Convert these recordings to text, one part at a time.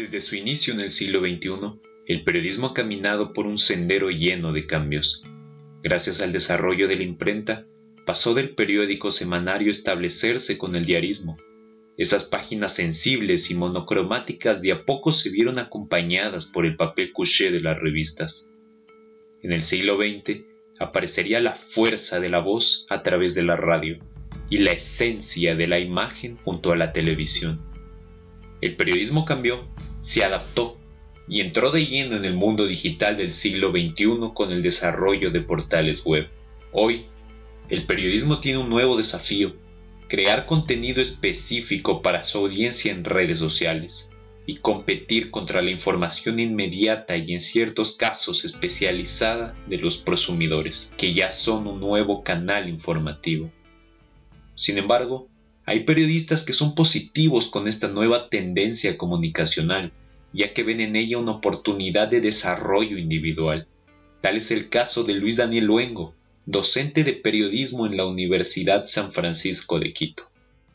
Desde su inicio en el siglo XXI, el periodismo ha caminado por un sendero lleno de cambios. Gracias al desarrollo de la imprenta, pasó del periódico semanario establecerse con el diarismo. Esas páginas sensibles y monocromáticas de a poco se vieron acompañadas por el papel couché de las revistas. En el siglo XX aparecería la fuerza de la voz a través de la radio y la esencia de la imagen junto a la televisión. El periodismo cambió se adaptó y entró de lleno en el mundo digital del siglo XXI con el desarrollo de portales web. Hoy, el periodismo tiene un nuevo desafío, crear contenido específico para su audiencia en redes sociales y competir contra la información inmediata y en ciertos casos especializada de los prosumidores, que ya son un nuevo canal informativo. Sin embargo, hay periodistas que son positivos con esta nueva tendencia comunicacional, ya que ven en ella una oportunidad de desarrollo individual. Tal es el caso de Luis Daniel Luengo, docente de periodismo en la Universidad San Francisco de Quito.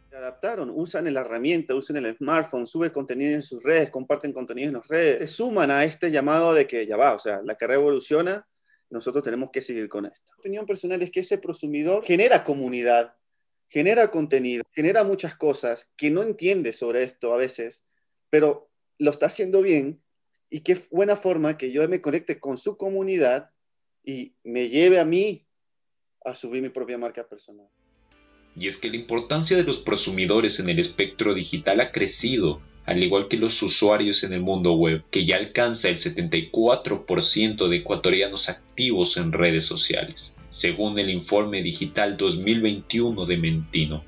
Se adaptaron, usan la herramienta, usan el smartphone, suben contenido en sus redes, comparten contenido en las redes, se suman a este llamado de que ya va, o sea, la carrera evoluciona, nosotros tenemos que seguir con esto. Mi opinión personal es que ese prosumidor genera comunidad, genera contenido, genera muchas cosas que no entiende sobre esto a veces, pero lo está haciendo bien y qué buena forma que yo me conecte con su comunidad y me lleve a mí a subir mi propia marca personal. Y es que la importancia de los prosumidores en el espectro digital ha crecido al igual que los usuarios en el mundo web, que ya alcanza el 74% de ecuatorianos activos en redes sociales, según el informe digital 2021 de Mentino.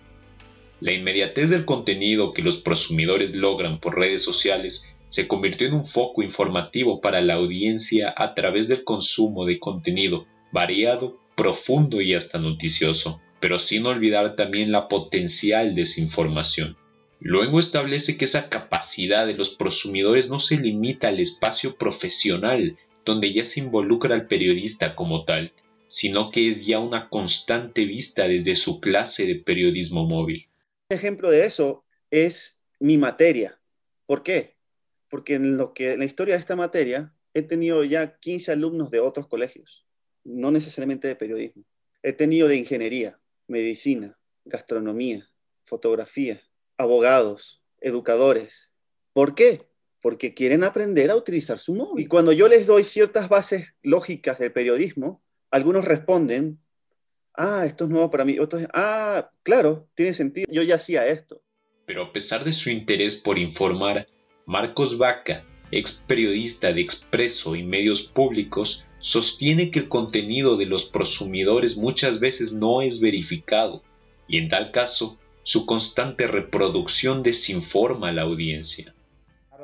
La inmediatez del contenido que los prosumidores logran por redes sociales se convirtió en un foco informativo para la audiencia a través del consumo de contenido variado, profundo y hasta noticioso, pero sin olvidar también la potencial desinformación. Luego establece que esa capacidad de los prosumidores no se limita al espacio profesional, donde ya se involucra al periodista como tal, sino que es ya una constante vista desde su clase de periodismo móvil. Un ejemplo de eso es mi materia. ¿Por qué? Porque en, lo que, en la historia de esta materia he tenido ya 15 alumnos de otros colegios, no necesariamente de periodismo. He tenido de ingeniería, medicina, gastronomía, fotografía, abogados, educadores. ¿Por qué? Porque quieren aprender a utilizar su móvil. Y cuando yo les doy ciertas bases lógicas del periodismo, algunos responden, ah, esto es nuevo para mí. Otros, ah, claro, tiene sentido, yo ya hacía esto. Pero a pesar de su interés por informar, Marcos Vaca, ex periodista de Expreso y medios públicos, sostiene que el contenido de los prosumidores muchas veces no es verificado y en tal caso su constante reproducción desinforma a la audiencia.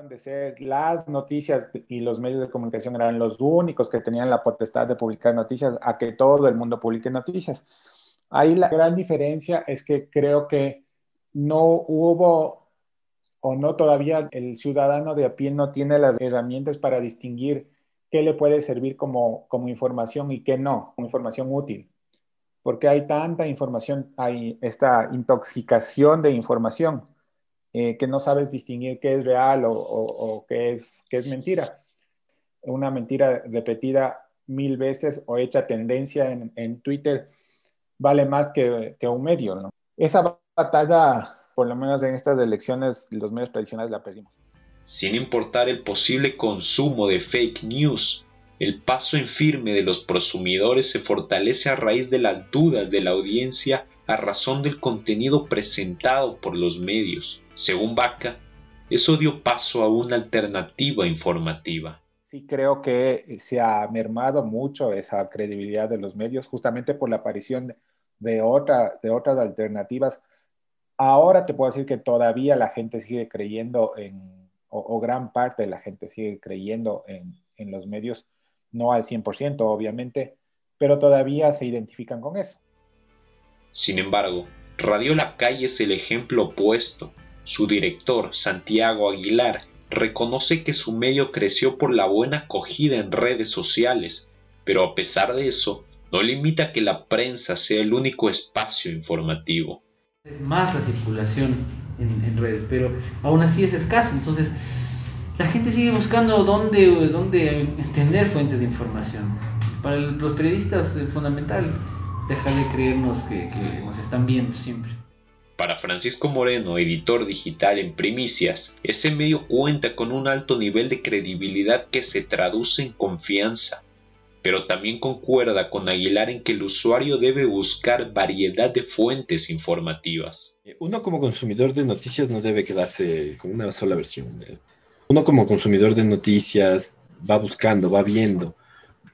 De ser las noticias y los medios de comunicación eran los únicos que tenían la potestad de publicar noticias a que todo el mundo publique noticias. Ahí la gran diferencia es que creo que no hubo o no todavía el ciudadano de a pie no tiene las herramientas para distinguir qué le puede servir como, como información y qué no, como información útil porque hay tanta información, hay esta intoxicación de información eh, que no sabes distinguir qué es real o, qué, es, qué es mentira. Una mentira repetida mil veces o hecha tendencia en, Twitter vale más que, que, un medio. ¿no? Esa batalla, por lo menos en estas elecciones, los medios tradicionales la perdimos. Sin importar el posible consumo de fake news, el paso en firme de los prosumidores se fortalece a raíz de las dudas de la audiencia a razón del contenido presentado por los medios. Según Vaca, eso dio paso a una alternativa informativa. Sí, creo que se ha mermado mucho esa credibilidad de los medios justamente por la aparición de otras alternativas. Ahora te puedo decir que todavía la gente sigue creyendo en, o, gran parte de la gente sigue creyendo en, en los medios no al 100% obviamente, pero todavía se identifican con eso. Sin embargo, Radio La Calle es el ejemplo opuesto. Su director, Santiago Aguilar, reconoce que su medio creció por la buena acogida en redes sociales, pero a pesar de eso, no limita que la prensa sea el único espacio informativo. Es más la circulación en, en redes, pero aún así es escasa, entonces la gente sigue buscando dónde, dónde entender fuentes de información. Para los periodistas es fundamental dejar de creernos que, que nos están viendo siempre. Para Francisco Moreno, editor digital en Primicias, ese medio cuenta con un alto nivel de credibilidad que se traduce en confianza, pero también concuerda con Aguilar en que el usuario debe buscar variedad de fuentes informativas. Uno como consumidor de noticias no debe quedarse con una sola versión. Uno como consumidor de noticias va buscando, va viendo,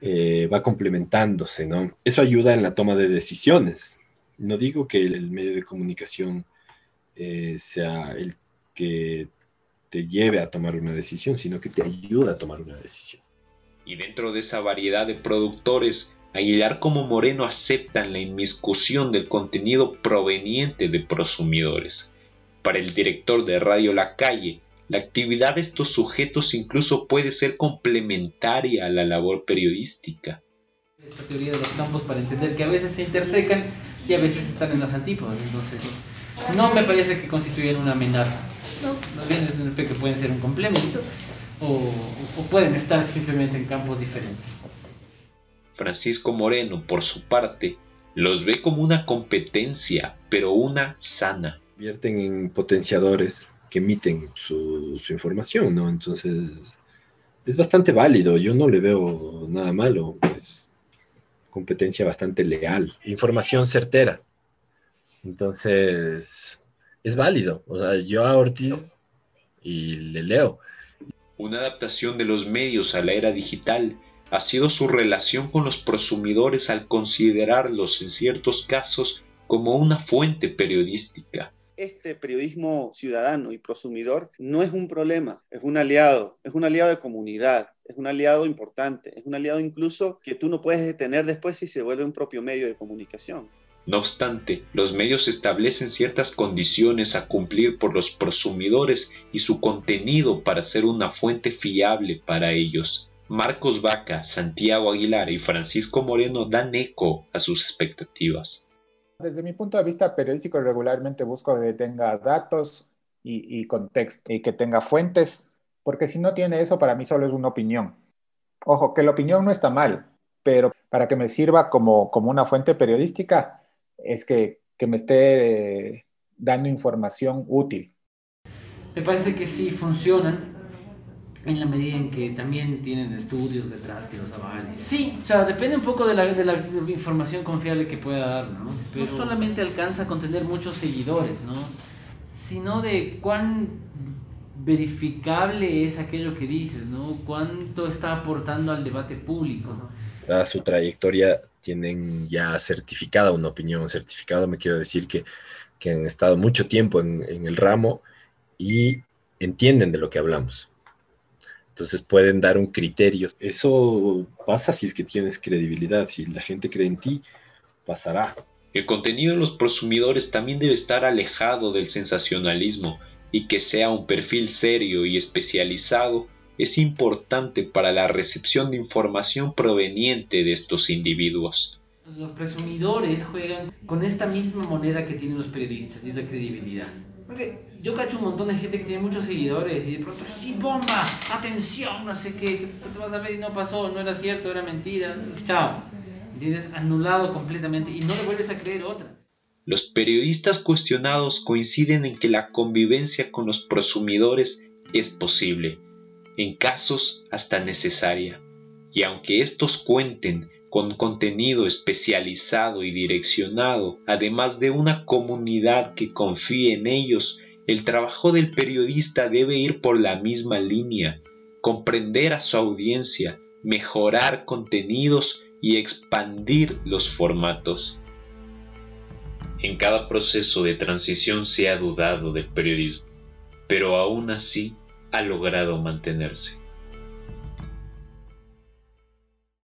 eh, va complementándose, ¿no? Eso ayuda en la toma de decisiones no digo que el, medio de comunicación eh, sea el que te lleve a tomar una decisión, sino que te ayuda a tomar una decisión. Y dentro de esa variedad de productores, Aguilar como Moreno aceptan la inmiscusión del contenido proveniente de prosumidores. Para el director de Radio La Calle, la actividad de estos sujetos incluso puede ser complementaria a la labor periodística. Esta teoría de los campos para entender que a veces se intersecan y a veces están en las antípodas. Entonces, no me parece que constituyan una amenaza. No, más bien es un que pueden ser un complemento o, o pueden estar simplemente en campos diferentes. Francisco Moreno, por su parte, los ve como una competencia, pero una sana. Vierten en potenciadores que emiten su, su, información, ¿no? Entonces, es bastante válido, yo no le veo nada malo, pues competencia bastante leal, información certera. Entonces, es válido. O sea, yo a Ortiz y le leo. Una adaptación de los medios a la era digital ha sido su relación con los prosumidores al considerarlos en ciertos casos como una fuente periodística este periodismo ciudadano y prosumidor no es un problema, es un aliado, es un aliado de comunidad, es un aliado importante, es un aliado incluso que tú no puedes detener después si se vuelve un propio medio de comunicación. No obstante, los medios establecen ciertas condiciones a cumplir por los prosumidores y su contenido para ser una fuente fiable para ellos. Marcos Vaca, Santiago Aguilar y Francisco Moreno dan eco a sus expectativas. Desde mi punto de vista periodístico, regularmente busco que tenga datos y, contexto y que tenga fuentes, porque si no tiene eso, para mí solo es una opinión. Ojo, que la opinión no está mal, pero para que me sirva como, como una fuente periodística, es que, que me esté dando información útil. Me parece que sí funcionan, en la medida en que también tienen estudios detrás que los avalen. Sí, o sea, depende un poco de la, de la información confiable que pueda dar, ¿no? Pero no solamente alcanza con tener muchos seguidores, ¿no? Sino de cuán verificable es aquello que dices, ¿no? Cuánto está aportando al debate público, ¿no? Dada su trayectoria, tienen ya certificada una opinión. Certificado me quiero decir que, que han estado mucho tiempo en, en el ramo y entienden de lo que hablamos. Entonces pueden dar un criterio. Eso pasa si es que tienes credibilidad. Si la gente cree en ti, pasará. El contenido de los prosumidores también debe estar alejado del sensacionalismo y que sea un perfil serio y especializado es importante para la recepción de información proveniente de estos individuos. Los presumidores juegan con esta misma moneda que tienen los periodistas, y es la credibilidad. Porque yo cacho un montón de gente que tiene muchos seguidores y de pronto, sí, bomba, atención, no sé qué, te vas a ver y no pasó, no era cierto, era mentira, chao. ¿Entiendes? Anulado completamente y no le vuelves a creer otra. Los periodistas cuestionados coinciden en que la convivencia con los prosumidores es posible, en casos hasta necesaria, y aunque estos cuenten con contenido especializado y direccionado, además de una comunidad que confíe en ellos, el trabajo del periodista debe ir por la misma línea, comprender a su audiencia, mejorar contenidos y expandir los formatos. En cada proceso de transición se ha dudado del periodismo, pero aún así ha logrado mantenerse.